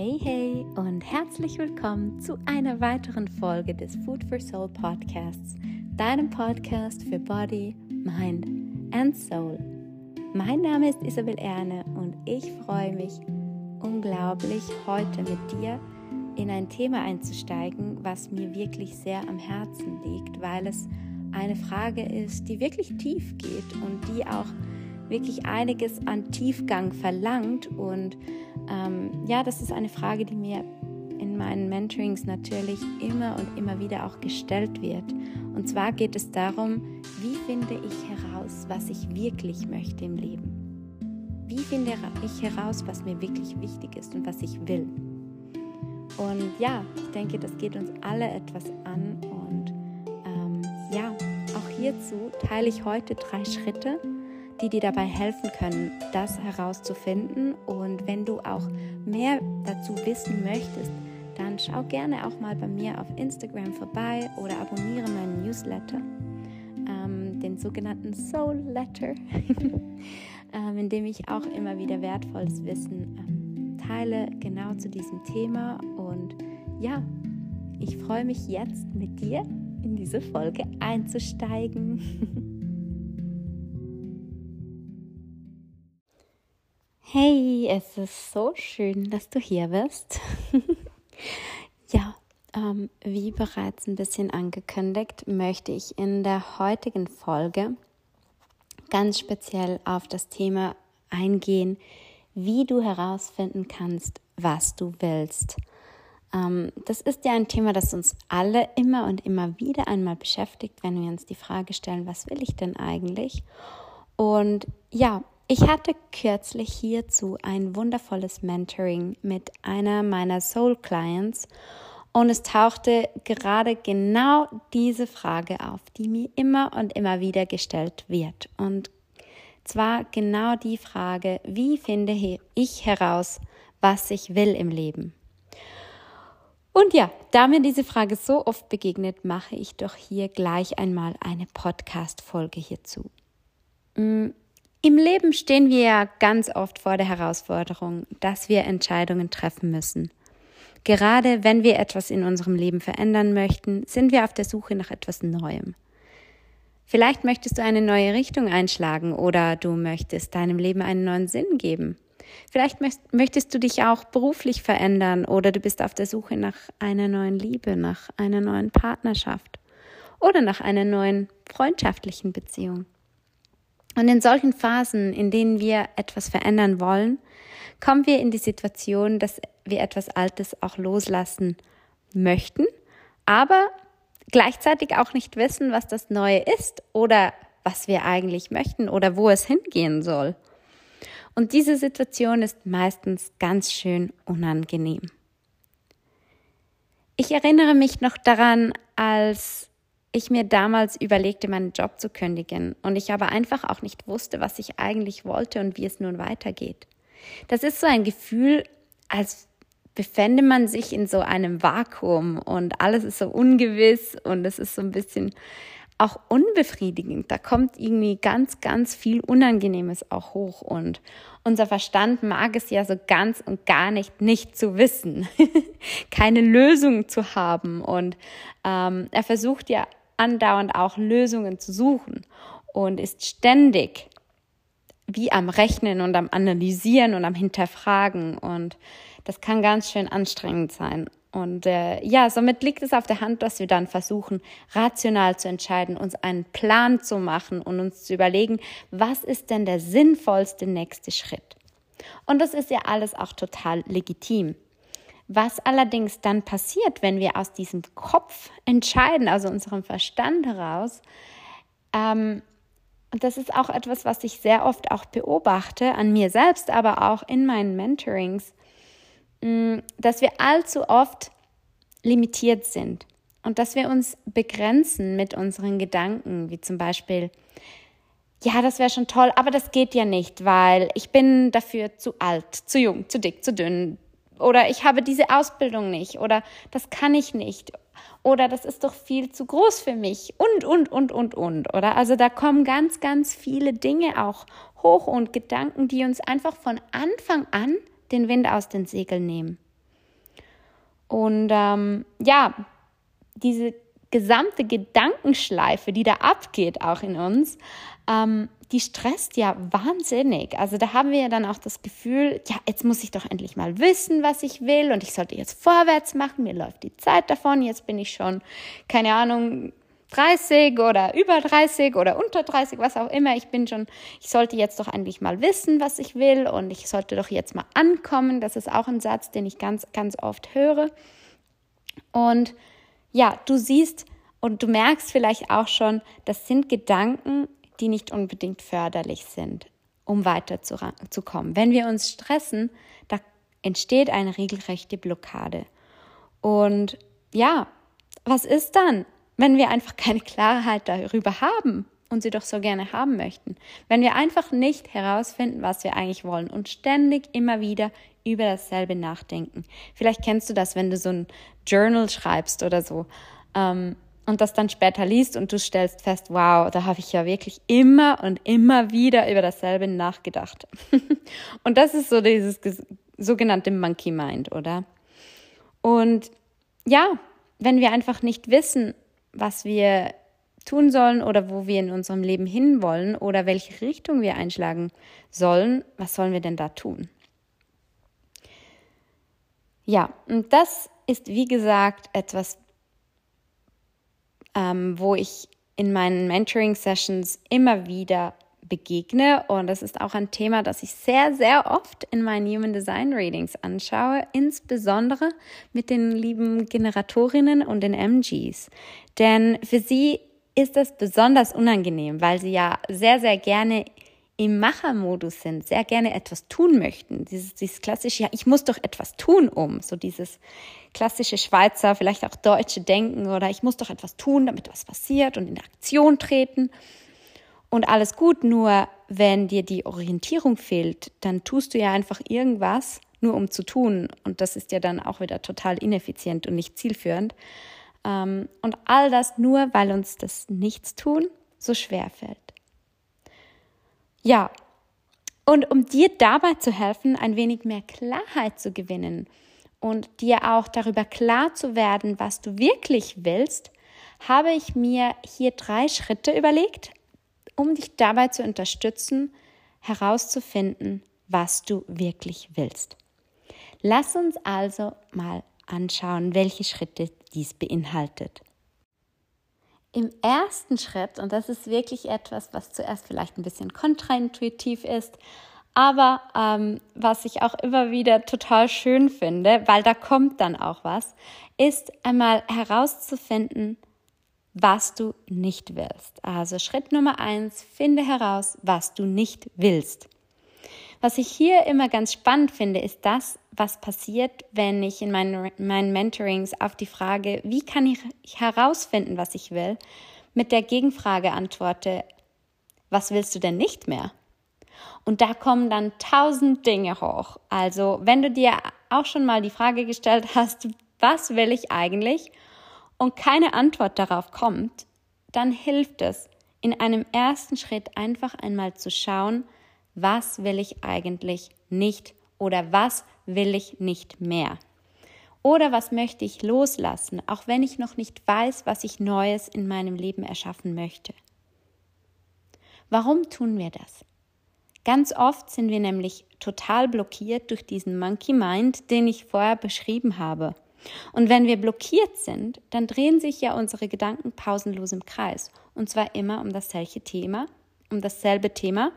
Hey, hey und herzlich willkommen zu einer weiteren Folge des Food for Soul Podcasts, deinem Podcast für Body, Mind and Soul. Mein Name ist Isabel Erne und ich freue mich unglaublich, heute mit dir in ein Thema einzusteigen, was mir wirklich sehr am Herzen liegt, weil es eine Frage ist, die wirklich tief geht und die auch wirklich einiges an Tiefgang verlangt. Und ähm, ja, das ist eine Frage, die mir in meinen Mentorings natürlich immer und immer wieder auch gestellt wird. Und zwar geht es darum, wie finde ich heraus, was ich wirklich möchte im Leben? Wie finde ich heraus, was mir wirklich wichtig ist und was ich will? Und ja, ich denke, das geht uns alle etwas an. Und ähm, ja, auch hierzu teile ich heute drei Schritte, die dir dabei helfen können, das herauszufinden. Und wenn du auch mehr dazu wissen möchtest, dann schau gerne auch mal bei mir auf Instagram vorbei oder abonniere meinen Newsletter, ähm, den sogenannten Soul Letter, ähm, in dem ich auch immer wieder wertvolles Wissen ähm, teile, genau zu diesem Thema. Und ja, ich freue mich jetzt mit dir in diese Folge einzusteigen. Hey, es ist so schön, dass du hier bist. ja, ähm, wie bereits ein bisschen angekündigt, möchte ich in der heutigen Folge ganz speziell auf das Thema eingehen, wie du herausfinden kannst, was du willst. Ähm, das ist ja ein Thema, das uns alle immer und immer wieder einmal beschäftigt, wenn wir uns die Frage stellen, was will ich denn eigentlich? Und ja, ich hatte kürzlich hierzu ein wundervolles Mentoring mit einer meiner Soul Clients und es tauchte gerade genau diese Frage auf, die mir immer und immer wieder gestellt wird. Und zwar genau die Frage, wie finde ich heraus, was ich will im Leben? Und ja, da mir diese Frage so oft begegnet, mache ich doch hier gleich einmal eine Podcast-Folge hierzu. Im Leben stehen wir ja ganz oft vor der Herausforderung, dass wir Entscheidungen treffen müssen. Gerade wenn wir etwas in unserem Leben verändern möchten, sind wir auf der Suche nach etwas Neuem. Vielleicht möchtest du eine neue Richtung einschlagen oder du möchtest deinem Leben einen neuen Sinn geben. Vielleicht möchtest du dich auch beruflich verändern oder du bist auf der Suche nach einer neuen Liebe, nach einer neuen Partnerschaft oder nach einer neuen freundschaftlichen Beziehung. Und in solchen Phasen, in denen wir etwas verändern wollen, kommen wir in die Situation, dass wir etwas Altes auch loslassen möchten, aber gleichzeitig auch nicht wissen, was das Neue ist oder was wir eigentlich möchten oder wo es hingehen soll. Und diese Situation ist meistens ganz schön unangenehm. Ich erinnere mich noch daran, als ich mir damals überlegte, meinen Job zu kündigen und ich aber einfach auch nicht wusste, was ich eigentlich wollte und wie es nun weitergeht. Das ist so ein Gefühl, als befände man sich in so einem Vakuum und alles ist so ungewiss und es ist so ein bisschen auch unbefriedigend. Da kommt irgendwie ganz, ganz viel Unangenehmes auch hoch und unser Verstand mag es ja so ganz und gar nicht, nicht zu wissen, keine Lösung zu haben und ähm, er versucht ja andauernd auch Lösungen zu suchen und ist ständig wie am Rechnen und am Analysieren und am Hinterfragen und das kann ganz schön anstrengend sein. Und äh, ja, somit liegt es auf der Hand, dass wir dann versuchen, rational zu entscheiden, uns einen Plan zu machen und uns zu überlegen, was ist denn der sinnvollste nächste Schritt. Und das ist ja alles auch total legitim. Was allerdings dann passiert, wenn wir aus diesem Kopf entscheiden, also unserem Verstand heraus, ähm, und das ist auch etwas, was ich sehr oft auch beobachte, an mir selbst, aber auch in meinen Mentorings, mm, dass wir allzu oft limitiert sind und dass wir uns begrenzen mit unseren Gedanken, wie zum Beispiel, ja, das wäre schon toll, aber das geht ja nicht, weil ich bin dafür zu alt, zu jung, zu dick, zu dünn, oder ich habe diese Ausbildung nicht oder das kann ich nicht oder das ist doch viel zu groß für mich und, und, und, und, und, oder? Also da kommen ganz, ganz viele Dinge auch hoch und Gedanken, die uns einfach von Anfang an den Wind aus den Segeln nehmen. Und ähm, ja, diese gesamte Gedankenschleife, die da abgeht, auch in uns, ähm, die stresst ja wahnsinnig. Also da haben wir ja dann auch das Gefühl, ja, jetzt muss ich doch endlich mal wissen, was ich will und ich sollte jetzt vorwärts machen, mir läuft die Zeit davon, jetzt bin ich schon, keine Ahnung, 30 oder über 30 oder unter 30, was auch immer. Ich bin schon, ich sollte jetzt doch endlich mal wissen, was ich will und ich sollte doch jetzt mal ankommen. Das ist auch ein Satz, den ich ganz, ganz oft höre. Und ja, du siehst und du merkst vielleicht auch schon, das sind Gedanken, die nicht unbedingt förderlich sind, um weiterzukommen. Wenn wir uns stressen, da entsteht eine regelrechte Blockade. Und ja, was ist dann, wenn wir einfach keine Klarheit darüber haben und sie doch so gerne haben möchten? Wenn wir einfach nicht herausfinden, was wir eigentlich wollen und ständig immer wieder über dasselbe nachdenken. Vielleicht kennst du das, wenn du so ein Journal schreibst oder so. Ähm, und das dann später liest und du stellst fest, wow, da habe ich ja wirklich immer und immer wieder über dasselbe nachgedacht. und das ist so dieses sogenannte Monkey Mind, oder? Und ja, wenn wir einfach nicht wissen, was wir tun sollen oder wo wir in unserem Leben hinwollen oder welche Richtung wir einschlagen sollen, was sollen wir denn da tun? Ja, und das ist wie gesagt etwas, ähm, wo ich in meinen Mentoring-Sessions immer wieder begegne. Und das ist auch ein Thema, das ich sehr, sehr oft in meinen Human Design Readings anschaue, insbesondere mit den lieben Generatorinnen und den MGs. Denn für sie ist das besonders unangenehm, weil sie ja sehr, sehr gerne im Machermodus sind, sehr gerne etwas tun möchten. Dieses, dieses klassische, ja, ich muss doch etwas tun, um. So dieses klassische Schweizer, vielleicht auch deutsche Denken oder ich muss doch etwas tun, damit was passiert und in Aktion treten. Und alles gut, nur wenn dir die Orientierung fehlt, dann tust du ja einfach irgendwas, nur um zu tun. Und das ist ja dann auch wieder total ineffizient und nicht zielführend. Ähm, und all das nur, weil uns das Nichtstun so schwer fällt. Ja, und um dir dabei zu helfen, ein wenig mehr Klarheit zu gewinnen und dir auch darüber klar zu werden, was du wirklich willst, habe ich mir hier drei Schritte überlegt, um dich dabei zu unterstützen, herauszufinden, was du wirklich willst. Lass uns also mal anschauen, welche Schritte dies beinhaltet. Im ersten Schritt, und das ist wirklich etwas, was zuerst vielleicht ein bisschen kontraintuitiv ist, aber ähm, was ich auch immer wieder total schön finde, weil da kommt dann auch was, ist einmal herauszufinden, was du nicht willst. Also Schritt Nummer eins, finde heraus, was du nicht willst. Was ich hier immer ganz spannend finde, ist das, was passiert, wenn ich in meinen, meinen Mentorings auf die Frage, wie kann ich herausfinden, was ich will, mit der Gegenfrage antworte, was willst du denn nicht mehr? Und da kommen dann tausend Dinge hoch. Also wenn du dir auch schon mal die Frage gestellt hast, was will ich eigentlich? Und keine Antwort darauf kommt, dann hilft es, in einem ersten Schritt einfach einmal zu schauen, was will ich eigentlich nicht oder was will ich nicht mehr. Oder was möchte ich loslassen, auch wenn ich noch nicht weiß, was ich Neues in meinem Leben erschaffen möchte. Warum tun wir das? Ganz oft sind wir nämlich total blockiert durch diesen Monkey Mind, den ich vorher beschrieben habe. Und wenn wir blockiert sind, dann drehen sich ja unsere Gedanken pausenlos im Kreis. Und zwar immer um dasselbe Thema, um dasselbe Thema,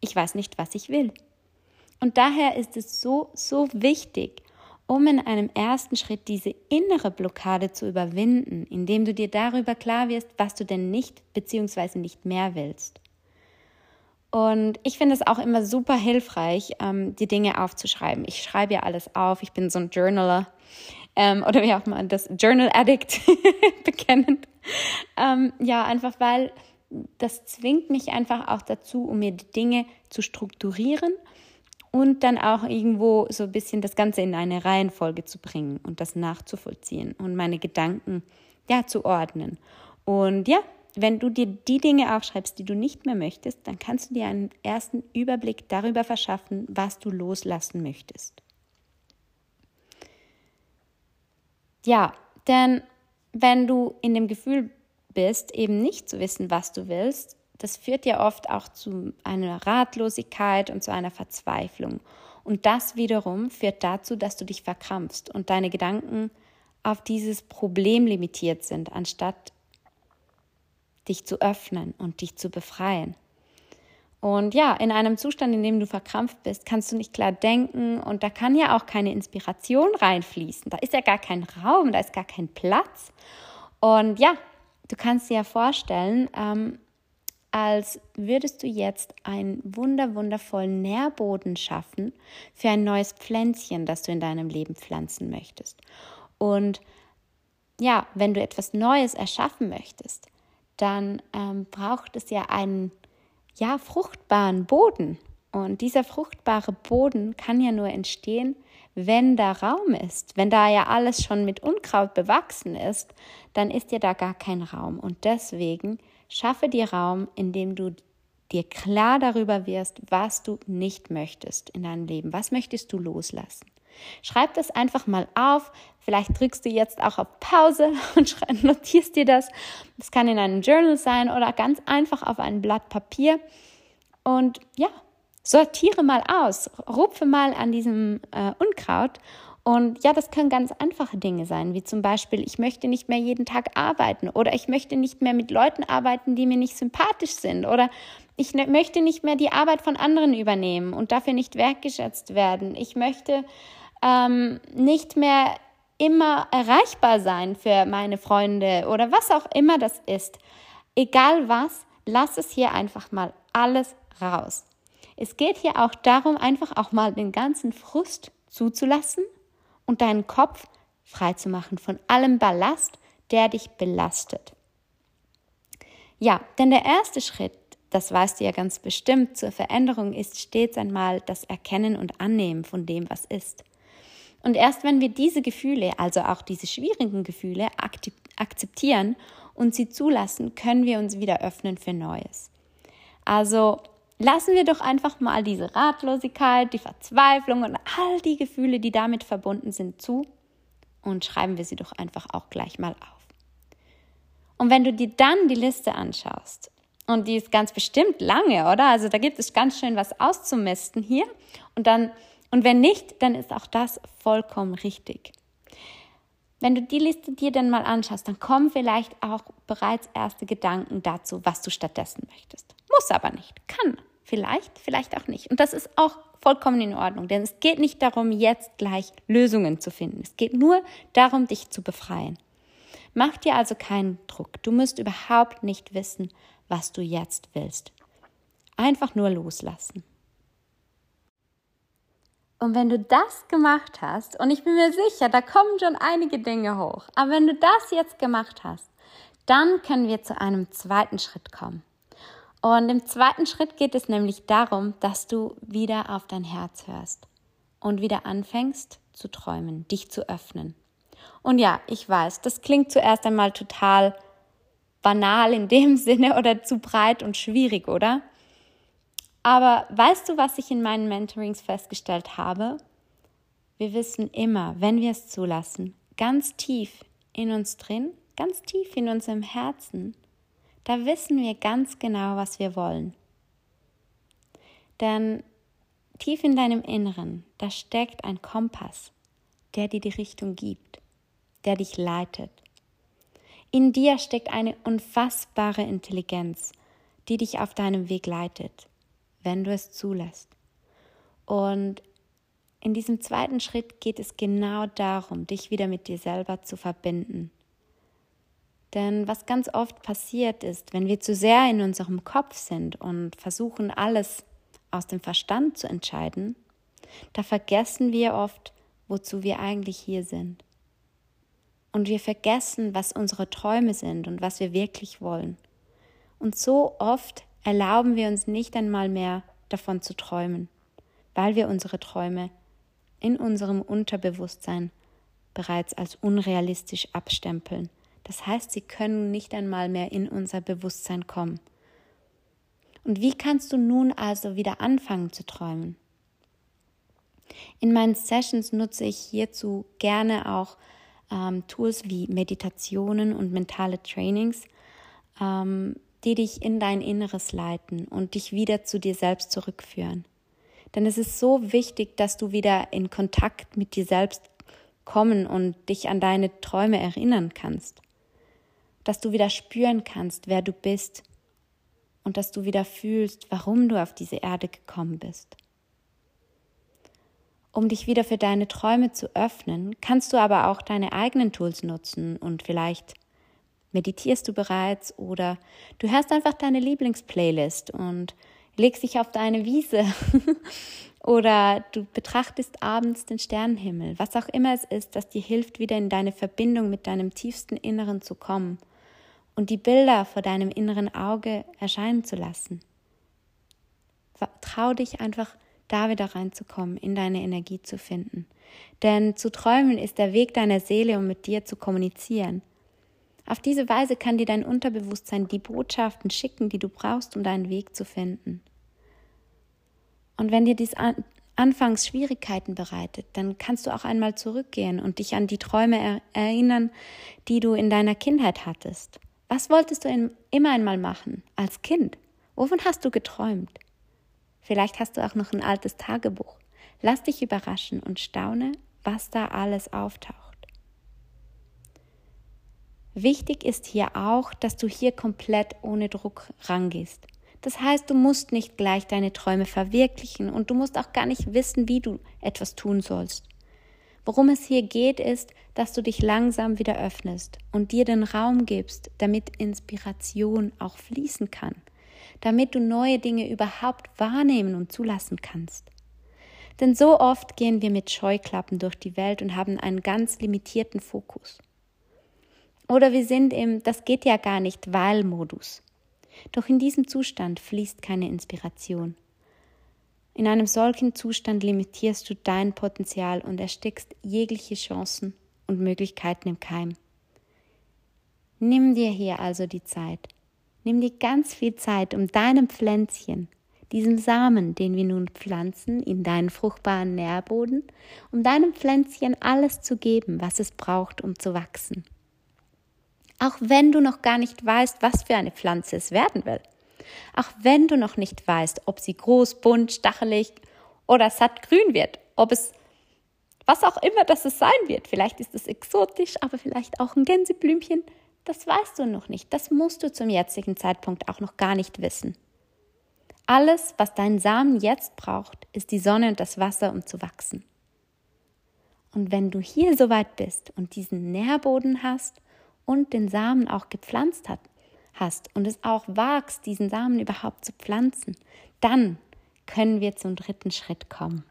ich weiß nicht, was ich will. Und daher ist es so, so wichtig, um in einem ersten Schritt diese innere Blockade zu überwinden, indem du dir darüber klar wirst, was du denn nicht bzw. nicht mehr willst. Und ich finde es auch immer super hilfreich, ähm, die Dinge aufzuschreiben. Ich schreibe ja alles auf. Ich bin so ein Journaler ähm, oder wie auch man das Journal Addict bekennen. Ähm, ja, einfach weil das zwingt mich einfach auch dazu, um mir die Dinge zu strukturieren und dann auch irgendwo so ein bisschen das Ganze in eine Reihenfolge zu bringen und das nachzuvollziehen und meine Gedanken ja zu ordnen. Und ja, wenn du dir die Dinge aufschreibst, die du nicht mehr möchtest, dann kannst du dir einen ersten Überblick darüber verschaffen, was du loslassen möchtest. ja, denn wenn du in dem Gefühl bist, eben nicht zu wissen, was du willst, das führt ja oft auch zu einer Ratlosigkeit und zu einer Verzweiflung. Und das wiederum führt dazu, dass du dich verkrampfst und deine Gedanken auf dieses Problem limitiert sind, anstatt dich zu öffnen und dich zu befreien. Und ja, in einem Zustand, in dem du verkrampft bist, kannst du nicht klar denken und da kann ja auch keine Inspiration reinfließen. Da ist ja gar kein Raum, da ist gar kein Platz. Und ja, du kannst dir ja vorstellen, ähm, als würdest du jetzt einen wunder, wundervollen Nährboden schaffen für ein neues Pflänzchen, das du in deinem Leben pflanzen möchtest. Und ja, wenn du etwas Neues erschaffen möchtest, dann ähm, braucht es ja einen ja, fruchtbaren Boden. Und dieser fruchtbare Boden kann ja nur entstehen, wenn da Raum ist. Wenn da ja alles schon mit Unkraut bewachsen ist, dann ist ja da gar kein Raum. Und deswegen schaffe dir Raum, indem du dir klar darüber wirst, was du nicht möchtest in deinem Leben. Was möchtest du loslassen? Schreib das einfach mal auf. Vielleicht drückst du jetzt auch auf Pause und notierst dir das. Das kann in einem Journal sein oder ganz einfach auf ein Blatt Papier. Und ja, sortiere mal aus, rupfe mal an diesem äh, Unkraut. Und ja, das können ganz einfache Dinge sein, wie zum Beispiel, ich möchte nicht mehr jeden Tag arbeiten oder ich möchte nicht mehr mit Leuten arbeiten, die mir nicht sympathisch sind oder ich ne-, möchte nicht mehr die Arbeit von anderen übernehmen und dafür nicht wertgeschätzt werden. Ich möchte ähm, nicht mehr immer erreichbar sein für meine Freunde oder was auch immer das ist. Egal was, lass es hier einfach mal alles raus. Es geht hier auch darum, einfach auch mal den ganzen Frust zuzulassen und deinen Kopf frei zu machen von allem Ballast, der dich belastet. Ja, denn der erste Schritt, das weißt du ja ganz bestimmt, zur Veränderung ist stets einmal das Erkennen und Annehmen von dem, was ist. Und erst wenn wir diese Gefühle, also auch diese schwierigen Gefühle, akzeptieren und sie zulassen, können wir uns wieder öffnen für Neues. Also lassen wir doch einfach mal diese Ratlosigkeit, die Verzweiflung und all die Gefühle, die damit verbunden sind, zu und schreiben wir sie doch einfach auch gleich mal auf. Und wenn du dir dann die Liste anschaust, und die ist ganz bestimmt lange, oder? Also da gibt es ganz schön was auszumisten hier. Und dann und wenn nicht, dann ist auch das vollkommen richtig. Wenn du die Liste dir dann mal anschaust, dann kommen vielleicht auch bereits erste Gedanken dazu, was du stattdessen möchtest. Muss aber nicht. Kann. Vielleicht, vielleicht auch nicht. Und das ist auch vollkommen in Ordnung, denn es geht nicht darum, jetzt gleich Lösungen zu finden. Es geht nur darum, dich zu befreien. Mach dir also keinen Druck. Du musst überhaupt nicht wissen, was du jetzt willst. Einfach nur loslassen. Und wenn du das gemacht hast, und ich bin mir sicher, da kommen schon einige Dinge hoch, aber wenn du das jetzt gemacht hast, dann können wir zu einem zweiten Schritt kommen. Und im zweiten Schritt geht es nämlich darum, dass du wieder auf dein Herz hörst und wieder anfängst zu träumen, dich zu öffnen. Und ja, ich weiß, das klingt zuerst einmal total banal in dem Sinne oder zu breit und schwierig, oder? Aber weißt du, was ich in meinen Mentorings festgestellt habe? Wir wissen immer, wenn wir es zulassen, ganz tief in uns drin, ganz tief in unserem Herzen, da wissen wir ganz genau, was wir wollen. Denn tief in deinem Inneren, da steckt ein Kompass, der dir die Richtung gibt, der dich leitet. In dir steckt eine unfassbare Intelligenz, die dich auf deinem Weg leitet wenn du es zulässt. Und in diesem zweiten Schritt geht es genau darum, dich wieder mit dir selber zu verbinden. Denn was ganz oft passiert ist, wenn wir zu sehr in unserem Kopf sind und versuchen, alles aus dem Verstand zu entscheiden, da vergessen wir oft, wozu wir eigentlich hier sind. Und wir vergessen, was unsere Träume sind und was wir wirklich wollen. Und so oft erlauben wir uns nicht einmal mehr davon zu träumen, weil wir unsere Träume in unserem Unterbewusstsein bereits als unrealistisch abstempeln. Das heißt, sie können nicht einmal mehr in unser Bewusstsein kommen. Und wie kannst du nun also wieder anfangen zu träumen? In meinen Sessions nutze ich hierzu gerne auch ähm, Tools wie Meditationen und mentale Trainings, ähm, die dich in dein Inneres leiten und dich wieder zu dir selbst zurückführen. Denn es ist so wichtig, dass du wieder in Kontakt mit dir selbst kommen und dich an deine Träume erinnern kannst. Dass du wieder spüren kannst, wer du bist und dass du wieder fühlst, warum du auf diese Erde gekommen bist. Um dich wieder für deine Träume zu öffnen, kannst du aber auch deine eigenen Tools nutzen und vielleicht meditierst du bereits oder du hörst einfach deine Lieblingsplaylist und legst dich auf deine Wiese oder du betrachtest abends den Sternenhimmel, was auch immer es ist, das dir hilft, wieder in deine Verbindung mit deinem tiefsten Inneren zu kommen und die Bilder vor deinem inneren Auge erscheinen zu lassen. Trau dich einfach, da wieder reinzukommen, in deine Energie zu finden. Denn zu träumen ist der Weg deiner Seele, um mit dir zu kommunizieren. Auf diese Weise kann dir dein Unterbewusstsein die Botschaften schicken, die du brauchst, um deinen Weg zu finden. Und wenn dir dies an, anfangs Schwierigkeiten bereitet, dann kannst du auch einmal zurückgehen und dich an die Träume er, erinnern, die du in deiner Kindheit hattest. Was wolltest du immer einmal machen als Kind? Wovon hast du geträumt? Vielleicht hast du auch noch ein altes Tagebuch. Lass dich überraschen und staune, was da alles auftaucht. Wichtig ist hier auch, dass du hier komplett ohne Druck rangehst. Das heißt, du musst nicht gleich deine Träume verwirklichen und du musst auch gar nicht wissen, wie du etwas tun sollst. Worum es hier geht, ist, dass du dich langsam wieder öffnest und dir den Raum gibst, damit Inspiration auch fließen kann, damit du neue Dinge überhaupt wahrnehmen und zulassen kannst. Denn so oft gehen wir mit Scheuklappen durch die Welt und haben einen ganz limitierten Fokus. Oder wir sind im Das geht ja gar nicht, weil Modus. Doch in diesem Zustand fließt keine Inspiration. In einem solchen Zustand limitierst du dein Potenzial und erstickst jegliche Chancen und Möglichkeiten im Keim. Nimm dir hier also die Zeit. Nimm dir ganz viel Zeit, um deinem Pflänzchen, diesem Samen, den wir nun pflanzen, in deinen fruchtbaren Nährboden, um deinem Pflänzchen alles zu geben, was es braucht, um zu wachsen auch wenn du noch gar nicht weißt, was für eine Pflanze es werden will. Auch wenn du noch nicht weißt, ob sie groß, bunt, stachelig oder satt grün wird, ob es was auch immer das es sein wird. Vielleicht ist es exotisch, aber vielleicht auch ein Gänseblümchen. Das weißt du noch nicht. Das musst du zum jetzigen Zeitpunkt auch noch gar nicht wissen. Alles, was dein Samen jetzt braucht, ist die Sonne und das Wasser, um zu wachsen. Und wenn du hier soweit bist und diesen Nährboden hast und den Samen auch gepflanzt hat, hast und es auch wagst, diesen Samen überhaupt zu pflanzen, dann können wir zum dritten Schritt kommen.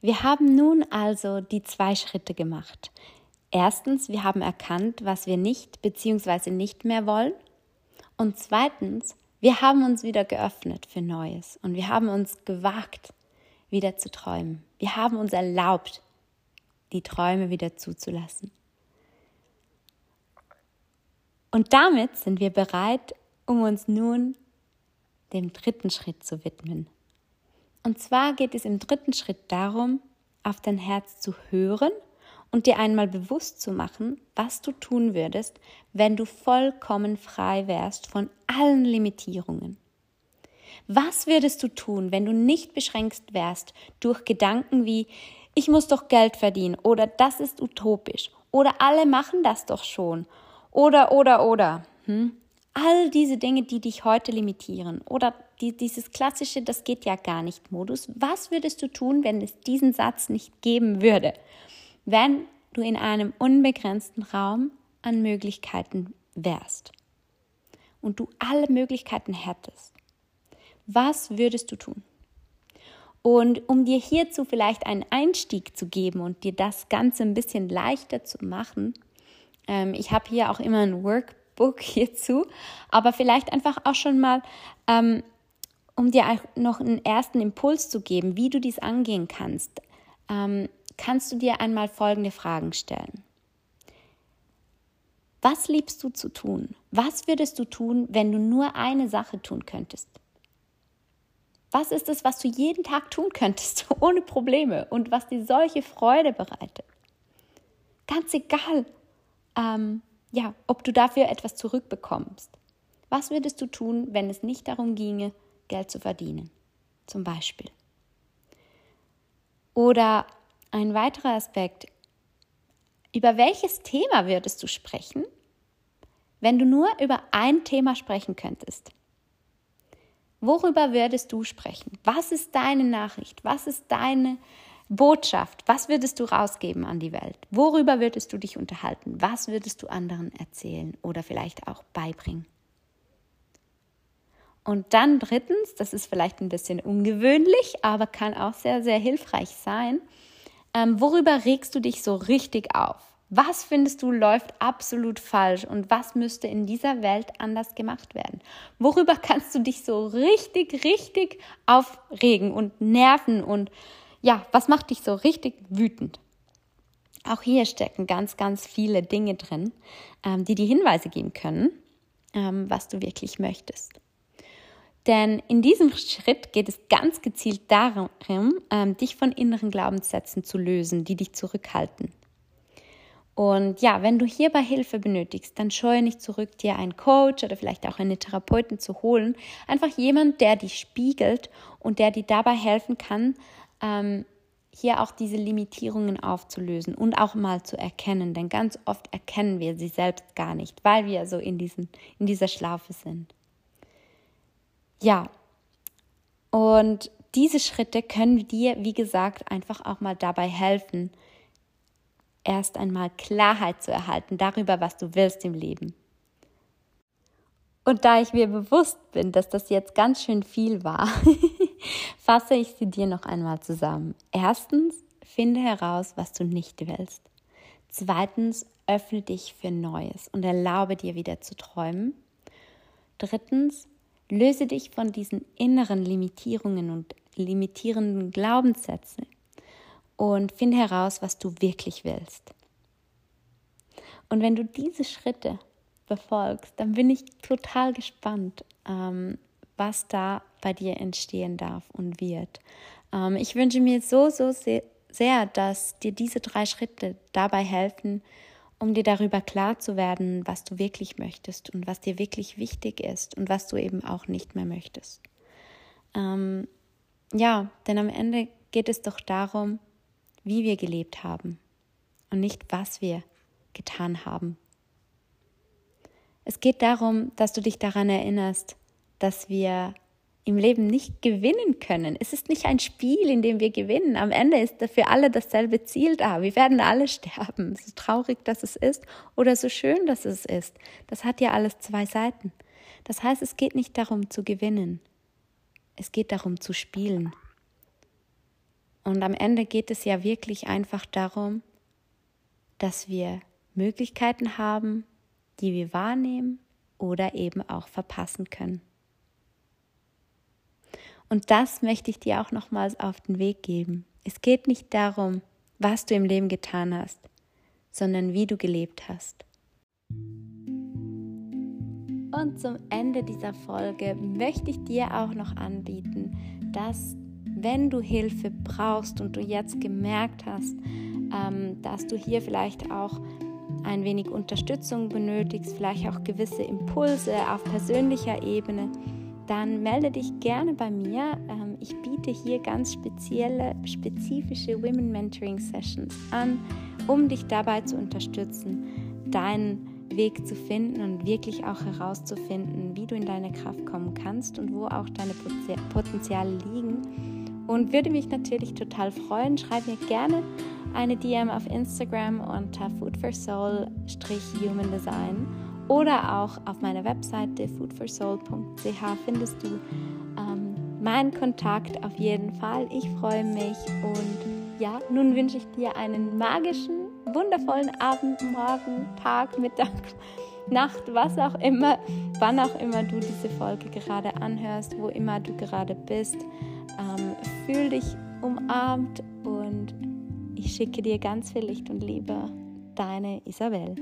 Wir haben nun also die zwei Schritte gemacht. Erstens, wir haben erkannt, was wir nicht bzw. nicht mehr wollen. Und zweitens, wir haben uns wieder geöffnet für Neues und wir haben uns gewagt, wieder zu träumen. Wir haben uns erlaubt, die Träume wieder zuzulassen. Und damit sind wir bereit, um uns nun dem dritten Schritt zu widmen. Und zwar geht es im dritten Schritt darum, auf dein Herz zu hören und dir einmal bewusst zu machen, was du tun würdest, wenn du vollkommen frei wärst von allen Limitierungen. Was würdest du tun, wenn du nicht beschränkt wärst durch Gedanken wie ich muss doch Geld verdienen oder das ist utopisch oder alle machen das doch schon oder, oder, oder. Hm? All diese Dinge, die dich heute limitieren. Oder die, dieses klassische, das geht ja gar nicht Modus. Was würdest du tun, wenn es diesen Satz nicht geben würde? Wenn du in einem unbegrenzten Raum an Möglichkeiten wärst und du alle Möglichkeiten hättest. Was würdest du tun? Und um dir hierzu vielleicht einen Einstieg zu geben und dir das Ganze ein bisschen leichter zu machen, ähm, ich habe hier auch immer ein Workbook hierzu, aber vielleicht einfach auch schon mal, ähm, um dir auch noch einen ersten Impuls zu geben, wie du dies angehen kannst, ähm, kannst du dir einmal folgende Fragen stellen. Was liebst du zu tun? Was würdest du tun, wenn du nur eine Sache tun könntest? Was ist es, was du jeden Tag tun könntest, ohne Probleme und was dir solche Freude bereitet? Ganz egal, ähm, ja, ob du dafür etwas zurückbekommst. Was würdest du tun, wenn es nicht darum ginge, Geld zu verdienen? Zum Beispiel. Oder ein weiterer Aspekt, über welches Thema würdest du sprechen, wenn du nur über ein Thema sprechen könntest? Worüber würdest du sprechen? Was ist deine Nachricht? Was ist deine Botschaft? Was würdest du rausgeben an die Welt? Worüber würdest du dich unterhalten? Was würdest du anderen erzählen oder vielleicht auch beibringen? Und dann drittens, das ist vielleicht ein bisschen ungewöhnlich, aber kann auch sehr, sehr hilfreich sein. Ähm, worüber regst du dich so richtig auf? Was findest du läuft absolut falsch und was müsste in dieser Welt anders gemacht werden? Worüber kannst du dich so richtig, richtig aufregen und nerven und ja, was macht dich so richtig wütend? Auch hier stecken ganz, ganz viele Dinge drin, ähm, die dir Hinweise geben können, ähm, was du wirklich möchtest. Denn in diesem Schritt geht es ganz gezielt darum, ähm, dich von inneren Glaubenssätzen zu lösen, die dich zurückhalten. Und ja, wenn du hierbei Hilfe benötigst, dann scheue nicht zurück, dir einen Coach oder vielleicht auch eine Therapeutin zu holen. Einfach jemand, der dich spiegelt und der dir dabei helfen kann, ähm, hier auch diese Limitierungen aufzulösen und auch mal zu erkennen. Denn ganz oft erkennen wir sie selbst gar nicht, weil wir so in, diesen, in dieser Schlaufe sind. Ja, und diese Schritte können dir, wie gesagt, einfach auch mal dabei helfen, erst einmal Klarheit zu erhalten darüber, was du willst im Leben. Und da ich mir bewusst bin, dass das jetzt ganz schön viel war, fasse ich sie dir noch einmal zusammen. Erstens, finde heraus, was du nicht willst. Zweitens, öffne dich für Neues und erlaube dir wieder zu träumen. Drittens, löse dich von diesen inneren Limitierungen und limitierenden Glaubenssätzen und finde heraus, was du wirklich willst. Und wenn du diese Schritte befolgst, dann bin ich total gespannt, ähm, was da bei dir entstehen darf und wird. Ähm, ich wünsche mir so, so sehr, dass dir diese drei Schritte dabei helfen, um dir darüber klar zu werden, was du wirklich möchtest und was dir wirklich wichtig ist und was du eben auch nicht mehr möchtest. Ähm, ja, denn am Ende geht es doch darum, wie wir gelebt haben und nicht was wir getan haben. Es geht darum, dass du dich daran erinnerst, dass wir im Leben nicht gewinnen können. Es ist nicht ein Spiel, in dem wir gewinnen. Am Ende ist für alle dasselbe Ziel da. Wir werden alle sterben. So traurig, dass es ist oder so schön, dass es ist. Das hat ja alles zwei Seiten. Das heißt, es geht nicht darum zu gewinnen. Es geht darum zu spielen. Und am Ende geht es ja wirklich einfach darum, dass wir Möglichkeiten haben, die wir wahrnehmen oder eben auch verpassen können. Und das möchte ich dir auch nochmals auf den Weg geben. Es geht nicht darum, was du im Leben getan hast, sondern wie du gelebt hast. Und zum Ende dieser Folge möchte ich dir auch noch anbieten, dass wenn du Hilfe brauchst und du jetzt gemerkt hast, ähm, dass du hier vielleicht auch ein wenig Unterstützung benötigst, vielleicht auch gewisse Impulse auf persönlicher Ebene, dann melde dich gerne bei mir. Ähm, ich biete hier ganz spezielle, spezifische Women Mentoring Sessions an, um dich dabei zu unterstützen, deinen Weg zu finden und wirklich auch herauszufinden, wie du in deine Kraft kommen kannst und wo auch deine Potenziale liegen und würde mich natürlich total freuen. Schreib mir gerne eine DM auf Instagram unter foodforsoul-human design oder auch auf meiner Webseite foodforsoul.ch findest du ähm, meinen Kontakt auf jeden Fall. Ich freue mich und ja, nun wünsche ich dir einen magischen, wundervollen Abend, Morgen, Tag, Mittag, Nacht, was auch immer, wann auch immer du diese Folge gerade anhörst, wo immer du gerade bist. Ähm, fühl dich umarmt und ich schicke dir ganz viel Licht und Liebe. Deine Isabel.